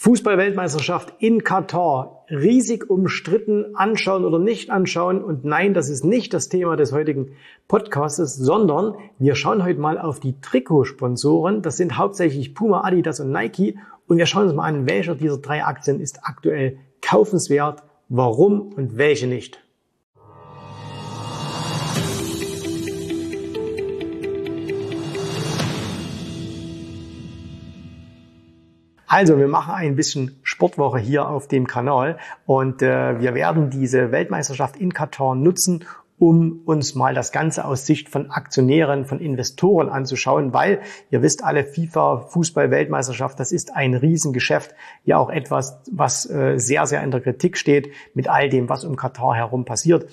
Fußballweltmeisterschaft in Katar. Riesig umstritten, anschauen oder nicht anschauen. Und nein, das ist nicht das Thema des heutigen Podcastes, sondern wir schauen heute mal auf die Trikotsponsoren. Das sind hauptsächlich Puma, Adidas und Nike. Und wir schauen uns mal an, welcher dieser drei Aktien ist aktuell kaufenswert, warum und welche nicht. Also, wir machen ein bisschen Sportwoche hier auf dem Kanal und äh, wir werden diese Weltmeisterschaft in Katar nutzen, um uns mal das Ganze aus Sicht von Aktionären, von Investoren anzuschauen, weil ihr wisst alle, FIFA Fußball-Weltmeisterschaft, das ist ein Riesengeschäft, ja auch etwas, was äh, sehr, sehr in der Kritik steht mit all dem, was um Katar herum passiert.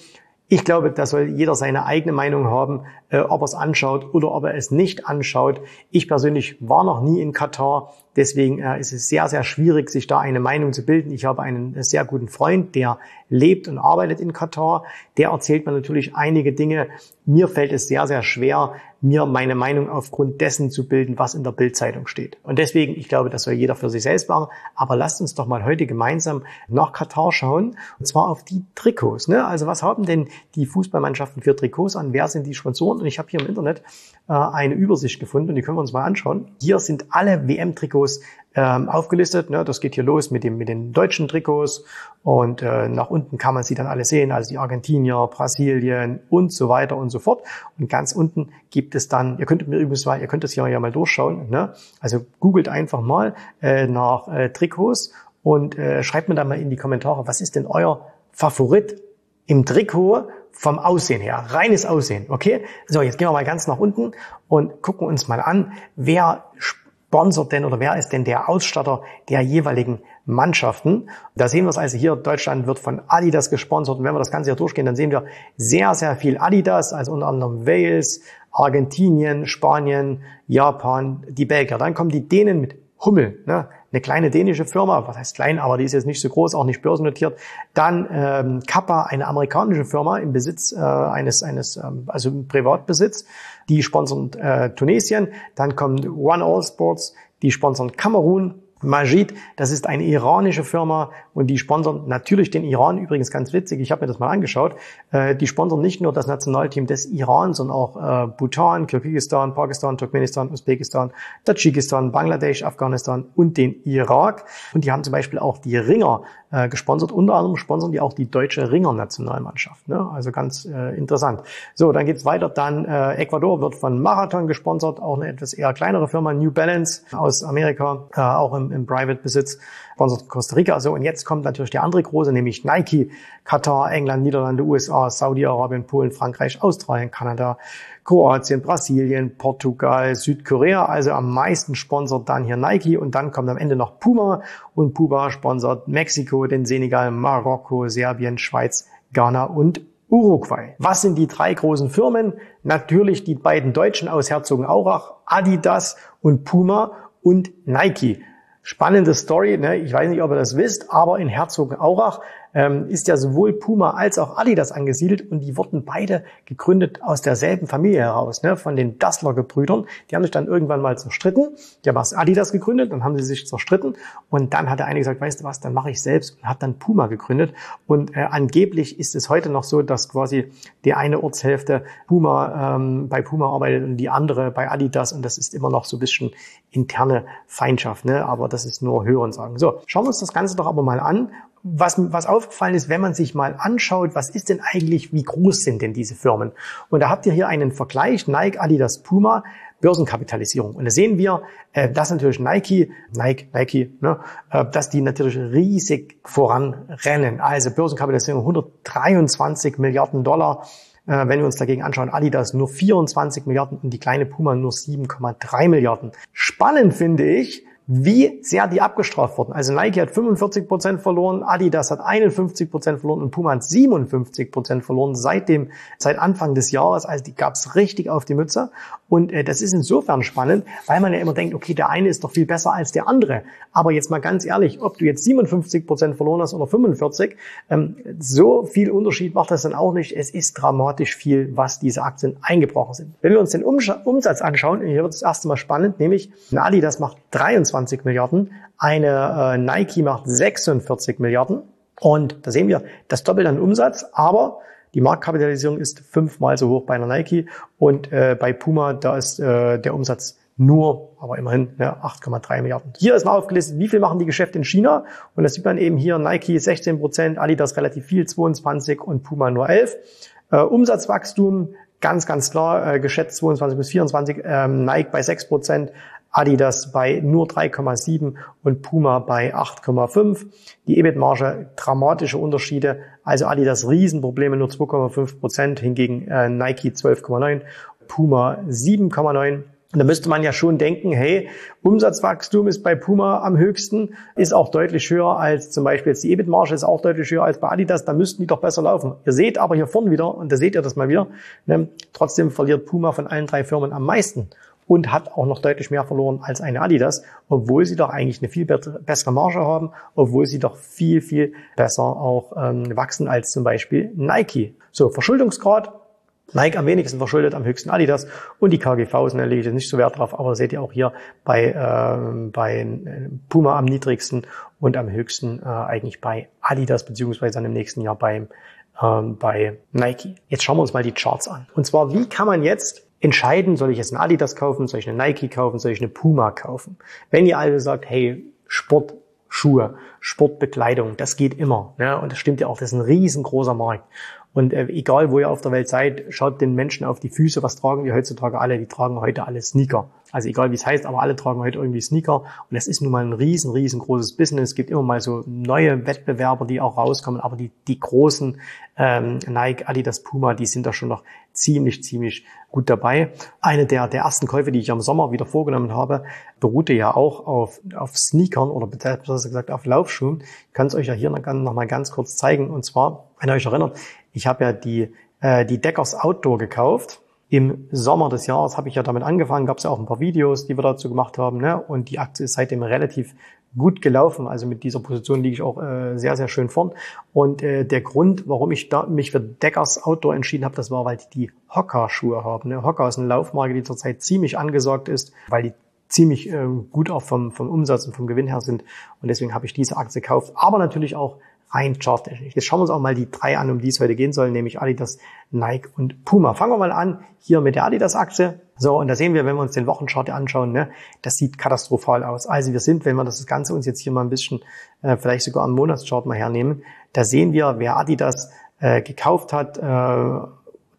Ich glaube, da soll jeder seine eigene Meinung haben, äh, ob er es anschaut oder ob er es nicht anschaut. Ich persönlich war noch nie in Katar, deswegen äh, ist es sehr, sehr schwierig, sich da eine Meinung zu bilden. Ich habe einen sehr guten Freund, der lebt und arbeitet in Katar. Der erzählt mir natürlich einige Dinge. Mir fällt es sehr, sehr schwer, mir meine Meinung aufgrund dessen zu bilden, was in der Bildzeitung steht. Und deswegen, ich glaube, das soll jeder für sich selbst machen. Aber lasst uns doch mal heute gemeinsam nach Katar schauen. Und zwar auf die Trikots. Ne? Also was haben denn die Fußballmannschaften für Trikots an? Wer sind die Sponsoren? Und ich habe hier im Internet äh, eine Übersicht gefunden und die können wir uns mal anschauen. Hier sind alle WM-Trikots ähm, aufgelistet. Ne? Das geht hier los mit, dem, mit den deutschen Trikots und äh, nach unten kann man sie dann alle sehen, also die Argentinier, Brasilien und so weiter und so fort. Und ganz unten gibt es dann, ihr könnt mir übrigens mal, ihr könnt das hier ja mal durchschauen. Ne? Also googelt einfach mal äh, nach äh, Trikots und äh, schreibt mir dann mal in die Kommentare, was ist denn euer Favorit im Trikot vom Aussehen her, reines Aussehen, okay? So, jetzt gehen wir mal ganz nach unten und gucken uns mal an, wer sponsert denn oder wer ist denn der Ausstatter der jeweiligen Mannschaften? Da sehen wir es also hier, Deutschland wird von Adidas gesponsert und wenn wir das Ganze hier durchgehen, dann sehen wir sehr, sehr viel Adidas, also unter anderem Wales, Argentinien, Spanien, Japan, die Belgier. Dann kommen die Dänen mit Hummel, ne? eine kleine dänische Firma, was heißt klein, aber die ist jetzt nicht so groß, auch nicht börsennotiert. Dann ähm, Kappa, eine amerikanische Firma im Besitz äh, eines, eines ähm, also im Privatbesitz, die sponsern äh, Tunesien. Dann kommt One All Sports, die sponsern Kamerun, Majid, das ist eine iranische Firma und die sponsern natürlich den Iran. Übrigens ganz witzig, ich habe mir das mal angeschaut. Äh, die sponsern nicht nur das Nationalteam des Iran, sondern auch äh, Bhutan, Kirgisistan, Pakistan, Turkmenistan, Usbekistan, Tadschikistan, Bangladesch, Afghanistan und den Irak. Und die haben zum Beispiel auch die Ringer äh, gesponsert. Unter anderem sponsern die auch die deutsche Ringer-Nationalmannschaft. Ne? Also ganz äh, interessant. So, dann geht's weiter. Dann äh, Ecuador wird von Marathon gesponsert, auch eine etwas eher kleinere Firma, New Balance aus Amerika, äh, auch im, im Private-Besitz, sponsert Costa Rica. So, und jetzt kommt natürlich die andere große, nämlich Nike, Katar, England, Niederlande, USA, Saudi-Arabien, Polen, Frankreich, Australien, Kanada, Kroatien, Brasilien, Portugal, Südkorea. Also am meisten sponsert dann hier Nike und dann kommt am Ende noch Puma und Puma sponsert Mexiko, den Senegal, Marokko, Serbien, Schweiz, Ghana und Uruguay. Was sind die drei großen Firmen? Natürlich die beiden Deutschen aus Herzogenaurach, Adidas und Puma und Nike. Spannende Story, ne? ich weiß nicht, ob ihr das wisst, aber in Herzogenaurach ähm, ist ja sowohl Puma als auch Adidas angesiedelt und die wurden beide gegründet aus derselben Familie heraus, ne? von den Dassler-Gebrüdern. Die haben sich dann irgendwann mal zerstritten. Die haben erst Adidas gegründet, dann haben sie sich zerstritten und dann hat der eine gesagt, weißt du was, dann mache ich selbst und hat dann Puma gegründet. Und äh, angeblich ist es heute noch so, dass quasi die eine Ortshälfte Puma ähm, bei Puma arbeitet und die andere bei Adidas und das ist immer noch so ein bisschen interne Feindschaft, ne? aber das ist nur Hören sagen. So, schauen wir uns das Ganze doch aber mal an was, was aufgefallen ist, wenn man sich mal anschaut, was ist denn eigentlich, wie groß sind denn diese Firmen? Und da habt ihr hier einen Vergleich, Nike, Adidas, Puma, Börsenkapitalisierung. Und da sehen wir, äh, dass natürlich Nike, Nike, Nike, ne, äh, dass die natürlich riesig voranrennen. Also Börsenkapitalisierung 123 Milliarden Dollar. Äh, wenn wir uns dagegen anschauen, Adidas nur 24 Milliarden und die kleine Puma nur 7,3 Milliarden. Spannend finde ich, wie sehr die abgestraft wurden. Also Nike hat 45 Prozent verloren, Adidas hat 51 Prozent verloren und Puma hat 57 Prozent verloren seit dem, seit Anfang des Jahres. Also die gab's richtig auf die Mütze. Und äh, das ist insofern spannend, weil man ja immer denkt, okay, der eine ist doch viel besser als der andere. Aber jetzt mal ganz ehrlich, ob du jetzt 57 Prozent verloren hast oder 45, ähm, so viel Unterschied macht das dann auch nicht. Es ist dramatisch viel, was diese Aktien eingebrochen sind. Wenn wir uns den Umsatz anschauen, hier wird das erste Mal spannend, nämlich Adidas macht 23 Milliarden, eine äh, Nike macht 46 Milliarden. Und da sehen wir das Doppelte an Umsatz, aber die Marktkapitalisierung ist fünfmal so hoch bei einer Nike und äh, bei Puma, da ist äh, der Umsatz nur, aber immerhin ne, 8,3 Milliarden. Hier ist mal aufgelistet, wie viel machen die Geschäfte in China. Und das sieht man eben hier, Nike 16 Prozent, Adidas relativ viel, 22 und Puma nur 11. Äh, Umsatzwachstum, ganz, ganz klar, äh, geschätzt 22 bis 24, ähm, Nike bei 6 Prozent, Adidas bei nur 3,7 und Puma bei 8,5. Die EBIT-Marge dramatische Unterschiede. Also Adidas Riesenprobleme, nur 2,5 Prozent, hingegen äh, Nike 12,9, Puma 7,9. Und da müsste man ja schon denken, hey, Umsatzwachstum ist bei Puma am höchsten, ist auch deutlich höher als zum Beispiel jetzt die EBIT-Marge ist auch deutlich höher als bei Adidas, da müssten die doch besser laufen. Ihr seht aber hier vorne wieder, und da seht ihr das mal wieder, ne, trotzdem verliert Puma von allen drei Firmen am meisten und hat auch noch deutlich mehr verloren als eine Adidas, obwohl sie doch eigentlich eine viel bessere Marge haben, obwohl sie doch viel, viel besser auch ähm, wachsen als zum Beispiel Nike. So, Verschuldungsgrad, Nike am wenigsten verschuldet, am höchsten Adidas und die KGVs, da lege ich nicht so Wert drauf, aber seht ihr auch hier bei, äh, bei äh, Puma am niedrigsten und am höchsten äh, eigentlich bei Adidas, beziehungsweise dann im nächsten Jahr beim, ähm, bei Nike. Jetzt schauen wir uns mal die Charts an. Und zwar, wie kann man jetzt entscheiden, soll ich jetzt eine Adidas kaufen, soll ich eine Nike kaufen, soll ich eine Puma kaufen? Wenn ihr also sagt, hey, Sportschuhe, Sportbekleidung, das geht immer. Ne? Und das stimmt ja auch, das ist ein riesengroßer Markt. Und äh, egal, wo ihr auf der Welt seid, schaut den Menschen auf die Füße. Was tragen die heutzutage alle? Die tragen heute alle Sneaker. Also egal, wie es heißt, aber alle tragen heute irgendwie Sneaker. Und es ist nun mal ein riesen, riesengroßes Business. Es gibt immer mal so neue Wettbewerber, die auch rauskommen. Aber die, die großen ähm, Nike, Adidas, Puma, die sind da schon noch ziemlich, ziemlich gut dabei. Eine der, der ersten Käufe, die ich am Sommer wieder vorgenommen habe, beruhte ja auch auf, auf Sneakern oder besser gesagt auf Laufschuhen. Ich kann es euch ja hier noch mal ganz kurz zeigen. Und zwar, wenn ihr euch erinnert, ich habe ja die, äh, die Deckers Outdoor gekauft. Im Sommer des Jahres habe ich ja damit angefangen, gab es ja auch ein paar Videos, die wir dazu gemacht haben. Ne? Und die Aktie ist seitdem relativ gut gelaufen. Also mit dieser Position liege ich auch äh, sehr, sehr schön vorn. Und äh, der Grund, warum ich da, mich für Deckers Outdoor entschieden habe, das war, weil die die Hocker-Schuhe haben. Ne? Hocker ist eine Laufmarke, die zurzeit ziemlich angesagt ist, weil die ziemlich äh, gut auch vom, vom Umsatz und vom Gewinn her sind. Und deswegen habe ich diese Aktie gekauft. Aber natürlich auch rein charttechnisch. Jetzt schauen wir uns auch mal die drei an, um die es heute gehen soll, nämlich Adidas, Nike und Puma. Fangen wir mal an hier mit der Adidas-Aktie. So, und da sehen wir, wenn wir uns den Wochenchart anschauen, ne, das sieht katastrophal aus. Also wir sind, wenn wir das Ganze uns jetzt hier mal ein bisschen, äh, vielleicht sogar am Monatschart mal hernehmen, da sehen wir, wer Adidas äh, gekauft hat, äh,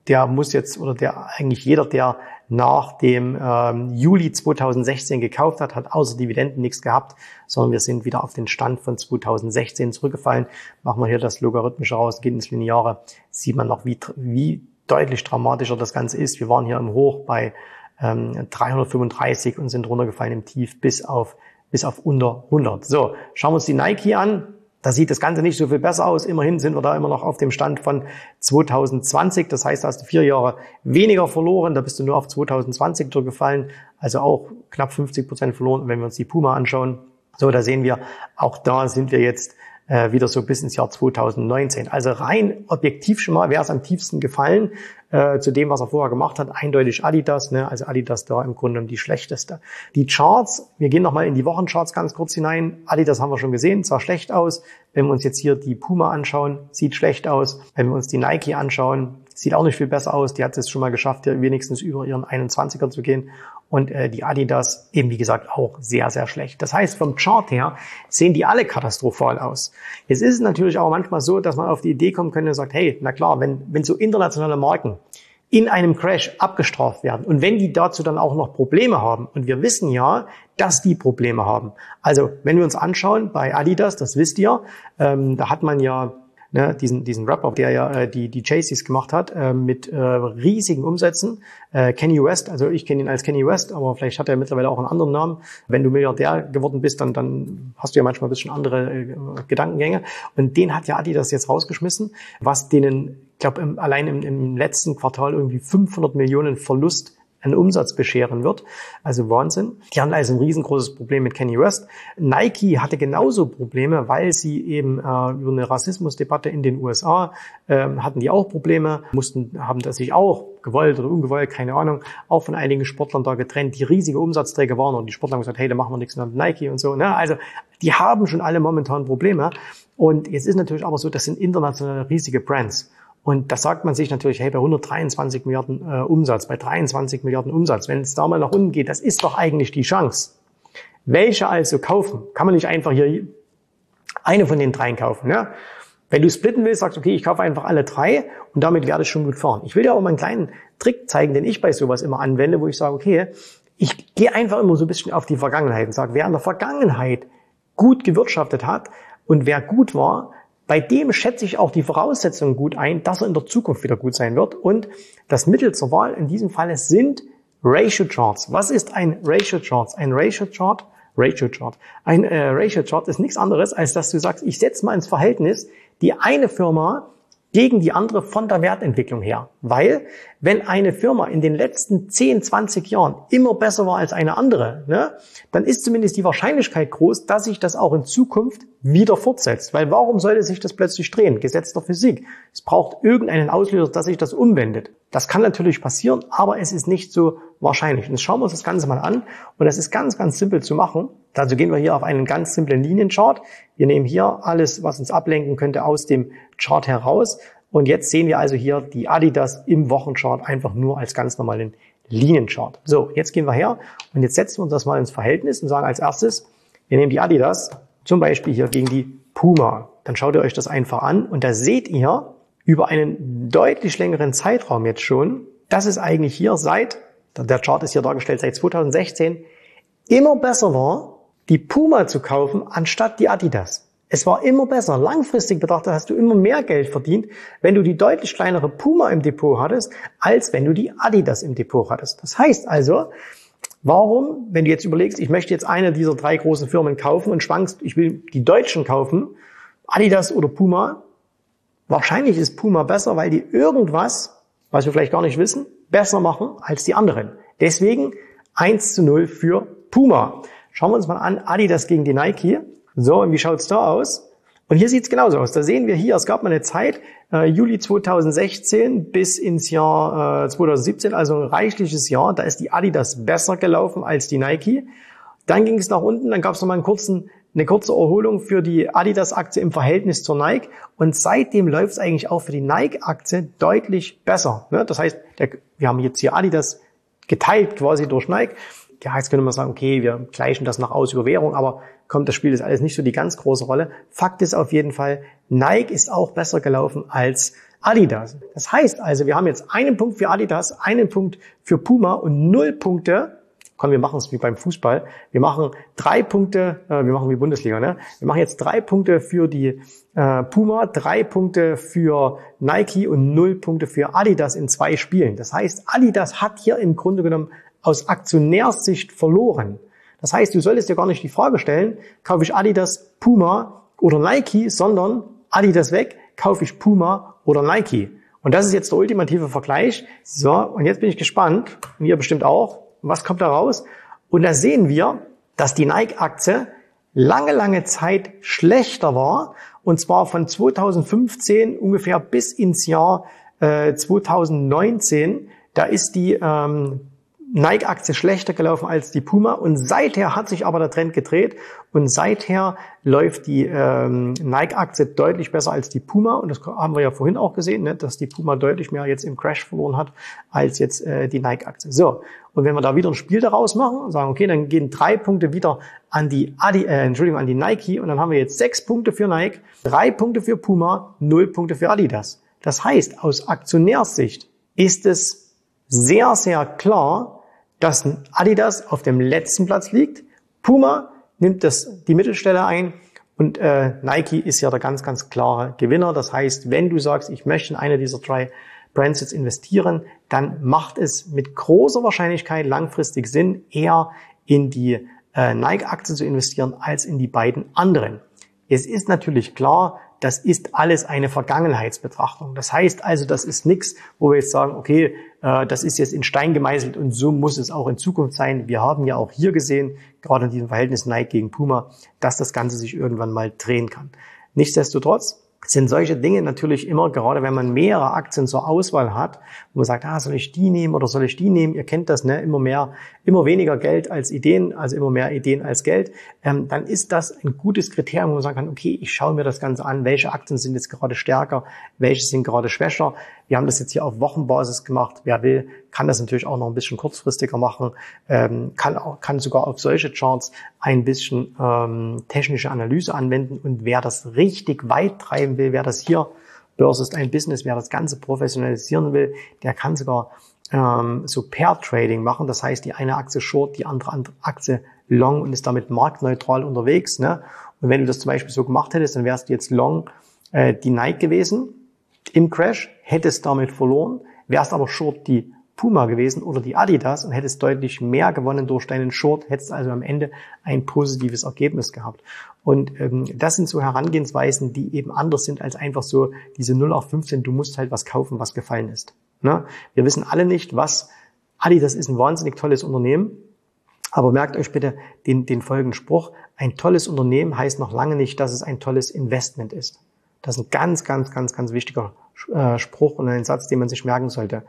der muss jetzt, oder der eigentlich jeder, der nach dem ähm, Juli 2016 gekauft hat, hat außer Dividenden nichts gehabt, sondern wir sind wieder auf den Stand von 2016 zurückgefallen. Machen wir hier das Logarithmische raus, geht ins Lineare, sieht man noch, wie, wie deutlich dramatischer das Ganze ist. Wir waren hier im Hoch bei ähm, 335 und sind runtergefallen im Tief bis auf, bis auf unter 100. So, schauen wir uns die Nike an. Da sieht das Ganze nicht so viel besser aus. Immerhin sind wir da immer noch auf dem Stand von 2020. Das heißt, da hast du vier Jahre weniger verloren. Da bist du nur auf 2020 durchgefallen. Also auch knapp 50 Prozent verloren. Wenn wir uns die Puma anschauen, so, da sehen wir, auch da sind wir jetzt äh, wieder so bis ins Jahr 2019. Also rein objektiv schon mal, wäre es am tiefsten gefallen äh, zu dem, was er vorher gemacht hat. Eindeutig Adidas, ne? also Adidas da im Grunde die schlechteste. Die Charts, wir gehen nochmal in die Wochencharts ganz kurz hinein. Adidas haben wir schon gesehen, sah schlecht aus. Wenn wir uns jetzt hier die Puma anschauen, sieht schlecht aus. Wenn wir uns die Nike anschauen, sieht auch nicht viel besser aus. Die hat es schon mal geschafft, hier wenigstens über ihren 21er zu gehen und äh, die Adidas eben wie gesagt auch sehr, sehr schlecht. Das heißt, vom Chart her sehen die alle katastrophal aus. Jetzt ist es natürlich auch manchmal so, dass man auf die Idee kommen könnte und sagt, hey, na klar, wenn, wenn so internationale Marken in einem Crash abgestraft werden und wenn die dazu dann auch noch Probleme haben, und wir wissen ja, dass die Probleme haben. Also wenn wir uns anschauen bei Adidas, das wisst ihr, ähm, da hat man ja ne, diesen, diesen Rapper, der ja äh, die, die Chaseys gemacht hat, äh, mit äh, riesigen Umsätzen. Äh, Kenny West, also ich kenne ihn als Kenny West, aber vielleicht hat er mittlerweile auch einen anderen Namen. Wenn du Milliardär geworden bist, dann, dann hast du ja manchmal ein bisschen andere äh, Gedankengänge. Und den hat ja Adidas jetzt rausgeschmissen, was denen, ich glaube, allein im, im letzten Quartal irgendwie 500 Millionen Verlust an Umsatz bescheren wird. Also Wahnsinn. Die haben also ein riesengroßes Problem mit Kenny West. Nike hatte genauso Probleme, weil sie eben äh, über eine Rassismusdebatte in den USA äh, hatten die auch Probleme, mussten, haben das sich auch gewollt oder ungewollt, keine Ahnung, auch von einigen Sportlern da getrennt, die riesige Umsatzträger waren und die Sportler haben gesagt, hey, da machen wir nichts mehr mit Nike und so. Ne? Also die haben schon alle momentan Probleme. Und jetzt ist natürlich aber so, das sind internationale riesige Brands. Und da sagt man sich natürlich, hey, bei 123 Milliarden äh, Umsatz, bei 23 Milliarden Umsatz, wenn es da mal nach unten geht, das ist doch eigentlich die Chance. Welche also kaufen? Kann man nicht einfach hier eine von den dreien kaufen? Ja? Wenn du splitten willst, sagst du, okay, ich kaufe einfach alle drei und damit werde ich schon gut fahren. Ich will dir auch mal einen kleinen Trick zeigen, den ich bei sowas immer anwende, wo ich sage, okay, ich gehe einfach immer so ein bisschen auf die Vergangenheit und sage, wer in der Vergangenheit gut gewirtschaftet hat und wer gut war, bei dem schätze ich auch die Voraussetzungen gut ein, dass er in der Zukunft wieder gut sein wird. Und das Mittel zur Wahl in diesem Falle sind Ratio Charts. Was ist ein Ratio Chart? Ein Ratio Chart, Ratio Chart. Ein äh, Ratio Chart ist nichts anderes, als dass du sagst, ich setze mal ins Verhältnis die eine Firma gegen die andere von der Wertentwicklung her. Weil, wenn eine Firma in den letzten 10, 20 Jahren immer besser war als eine andere, ne, dann ist zumindest die Wahrscheinlichkeit groß, dass sich das auch in Zukunft wieder fortsetzt. Weil warum sollte sich das plötzlich drehen? Gesetz der Physik. Es braucht irgendeinen Auslöser, dass sich das umwendet. Das kann natürlich passieren, aber es ist nicht so wahrscheinlich. Und jetzt schauen wir uns das Ganze mal an. Und das ist ganz, ganz simpel zu machen. Dazu gehen wir hier auf einen ganz simplen Linienchart. Wir nehmen hier alles, was uns ablenken könnte, aus dem Chart heraus. Und jetzt sehen wir also hier die Adidas im Wochenchart einfach nur als ganz normalen Linienchart. So, jetzt gehen wir her und jetzt setzen wir uns das mal ins Verhältnis und sagen als erstes, wir nehmen die Adidas zum Beispiel hier gegen die Puma. Dann schaut ihr euch das einfach an und da seht ihr, über einen deutlich längeren Zeitraum jetzt schon, dass es eigentlich hier seit, der Chart ist hier dargestellt, seit 2016 immer besser war, die Puma zu kaufen, anstatt die Adidas. Es war immer besser. Langfristig betrachtet hast du immer mehr Geld verdient, wenn du die deutlich kleinere Puma im Depot hattest, als wenn du die Adidas im Depot hattest. Das heißt also, warum, wenn du jetzt überlegst, ich möchte jetzt eine dieser drei großen Firmen kaufen und schwankst, ich will die Deutschen kaufen, Adidas oder Puma, Wahrscheinlich ist Puma besser, weil die irgendwas, was wir vielleicht gar nicht wissen, besser machen als die anderen. Deswegen 1 zu 0 für Puma. Schauen wir uns mal an, Adidas gegen die Nike. So, und wie schaut's da aus? Und hier sieht's genauso aus. Da sehen wir hier, es gab mal eine Zeit, äh, Juli 2016 bis ins Jahr äh, 2017, also ein reichliches Jahr, da ist die Adidas besser gelaufen als die Nike. Dann ging es nach unten, dann gab es noch mal einen kurzen eine kurze Erholung für die Adidas-Aktie im Verhältnis zur Nike und seitdem läuft es eigentlich auch für die Nike-Aktie deutlich besser. Ne? Das heißt, wir haben jetzt hier Adidas geteilt quasi durch Nike. Ja, jetzt könnte man sagen, okay, wir gleichen das nach aus über Währung, aber kommt, das spielt jetzt alles nicht so die ganz große Rolle. Fakt ist auf jeden Fall, Nike ist auch besser gelaufen als Adidas. Das heißt also, wir haben jetzt einen Punkt für Adidas, einen Punkt für Puma und null Punkte komm, wir machen es wie beim Fußball. Wir machen drei Punkte, äh, wir machen wie Bundesliga, ne? Wir machen jetzt drei Punkte für die äh, Puma, drei Punkte für Nike und null Punkte für Adidas in zwei Spielen. Das heißt, Adidas hat hier im Grunde genommen aus Aktionärssicht verloren. Das heißt, du solltest dir gar nicht die Frage stellen, kaufe ich Adidas, Puma oder Nike, sondern Adidas weg, kaufe ich Puma oder Nike. Und das ist jetzt der ultimative Vergleich. So, und jetzt bin ich gespannt, und ihr bestimmt auch, was kommt da raus? Und da sehen wir, dass die Nike-Aktie lange, lange Zeit schlechter war. Und zwar von 2015 ungefähr bis ins Jahr äh, 2019. Da ist die ähm, Nike-Aktie schlechter gelaufen als die Puma. Und seither hat sich aber der Trend gedreht. Und seither läuft die ähm, Nike-Aktie deutlich besser als die Puma. Und das haben wir ja vorhin auch gesehen, ne, dass die Puma deutlich mehr jetzt im Crash verloren hat als jetzt äh, die Nike-Aktie. So, und wenn wir da wieder ein Spiel daraus machen und sagen, okay, dann gehen drei Punkte wieder an die Adi, äh, Entschuldigung, an die Nike. Und dann haben wir jetzt sechs Punkte für Nike, drei Punkte für Puma, null Punkte für Adidas. Das heißt, aus Aktionärssicht ist es sehr, sehr klar, dass Adidas auf dem letzten Platz liegt. Puma nimmt das, die Mittelstelle ein und äh, Nike ist ja der ganz, ganz klare Gewinner. Das heißt, wenn du sagst, ich möchte in eine dieser drei Brands jetzt investieren, dann macht es mit großer Wahrscheinlichkeit langfristig Sinn, eher in die äh, Nike-Aktie zu investieren als in die beiden anderen. Es ist natürlich klar, das ist alles eine Vergangenheitsbetrachtung. Das heißt also, das ist nichts, wo wir jetzt sagen, okay, äh, das ist jetzt in Stein gemeißelt und so muss es auch in Zukunft sein. Wir haben ja auch hier gesehen, gerade in diesem Verhältnis Nike gegen Puma, dass das Ganze sich irgendwann mal drehen kann. Nichtsdestotrotz, sind solche Dinge natürlich immer, gerade wenn man mehrere Aktien zur Auswahl hat, wo man sagt, ah, soll ich die nehmen oder soll ich die nehmen? Ihr kennt das, ne? Immer mehr, immer weniger Geld als Ideen, also immer mehr Ideen als Geld. Ähm, dann ist das ein gutes Kriterium, wo man sagen kann, okay, ich schaue mir das Ganze an, welche Aktien sind jetzt gerade stärker, welche sind gerade schwächer. Wir haben das jetzt hier auf Wochenbasis gemacht. Wer will, kann das natürlich auch noch ein bisschen kurzfristiger machen, ähm, kann, auch, kann sogar auf solche Charts ein bisschen ähm, technische Analyse anwenden. Und wer das richtig weit treiben will, wer das hier, Börse ist ein Business, wer das Ganze professionalisieren will, der kann sogar ähm, so Pair-Trading machen. Das heißt, die eine Aktie Short, die andere Aktie Long und ist damit marktneutral unterwegs. Ne? Und wenn du das zum Beispiel so gemacht hättest, dann wärst du jetzt Long äh, die Nike gewesen im Crash, hättest damit verloren, wärst aber Short die Puma gewesen oder die Adidas und hättest deutlich mehr gewonnen durch deinen Short, hättest also am Ende ein positives Ergebnis gehabt. Und ähm, das sind so Herangehensweisen, die eben anders sind als einfach so diese 0815, du musst halt was kaufen, was gefallen ist. Ne? Wir wissen alle nicht, was Adidas ist ein wahnsinnig tolles Unternehmen, aber merkt euch bitte den, den folgenden Spruch, ein tolles Unternehmen heißt noch lange nicht, dass es ein tolles Investment ist. Das ist ein ganz, ganz, ganz, ganz wichtiger äh, Spruch und ein Satz, den man sich merken sollte.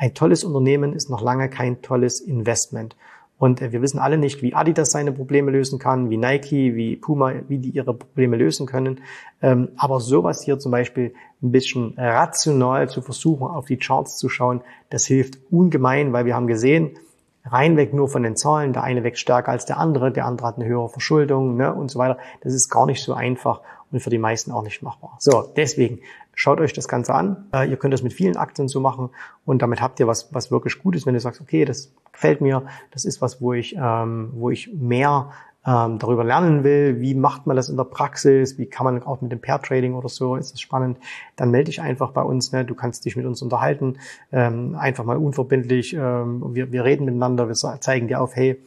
Ein tolles Unternehmen ist noch lange kein tolles Investment. Und äh, wir wissen alle nicht, wie Adidas seine Probleme lösen kann, wie Nike, wie Puma, wie die ihre Probleme lösen können. Ähm, aber sowas hier zum Beispiel ein bisschen rational zu versuchen, auf die Charts zu schauen, das hilft ungemein, weil wir haben gesehen, reinweg nur von den Zahlen, der eine wächst stärker als der andere, der andere hat eine höhere Verschuldung ne, und so weiter. Das ist gar nicht so einfach und für die meisten auch nicht machbar. So, deswegen schaut euch das Ganze an. Äh, ihr könnt das mit vielen Aktien so machen und damit habt ihr was, was wirklich Gutes, wenn du sagst, okay, das gefällt mir, das ist was, wo ich, ähm, wo ich mehr ähm, darüber lernen will, wie macht man das in der Praxis, wie kann man auch mit dem Pair Trading oder so, ist das spannend, dann melde dich einfach bei uns. Ne? Du kannst dich mit uns unterhalten, ähm, einfach mal unverbindlich. Ähm, wir, wir reden miteinander, wir zeigen dir auf, hey,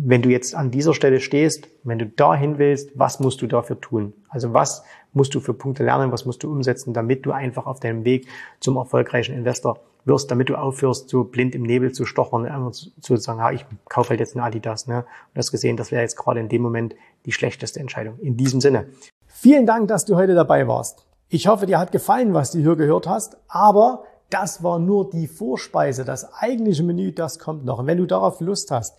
wenn du jetzt an dieser Stelle stehst, wenn du dahin willst, was musst du dafür tun? Also was musst du für Punkte lernen, was musst du umsetzen, damit du einfach auf deinem Weg zum erfolgreichen Investor wirst, damit du aufhörst, so blind im Nebel zu stochern, äh, zu sagen, ja, ich kaufe halt jetzt eine Adidas. Ne? Und hast gesehen, das wäre jetzt gerade in dem Moment die schlechteste Entscheidung. In diesem Sinne. Vielen Dank, dass du heute dabei warst. Ich hoffe, dir hat gefallen, was du hier gehört hast, aber das war nur die Vorspeise. Das eigentliche Menü, das kommt noch. Und wenn du darauf Lust hast,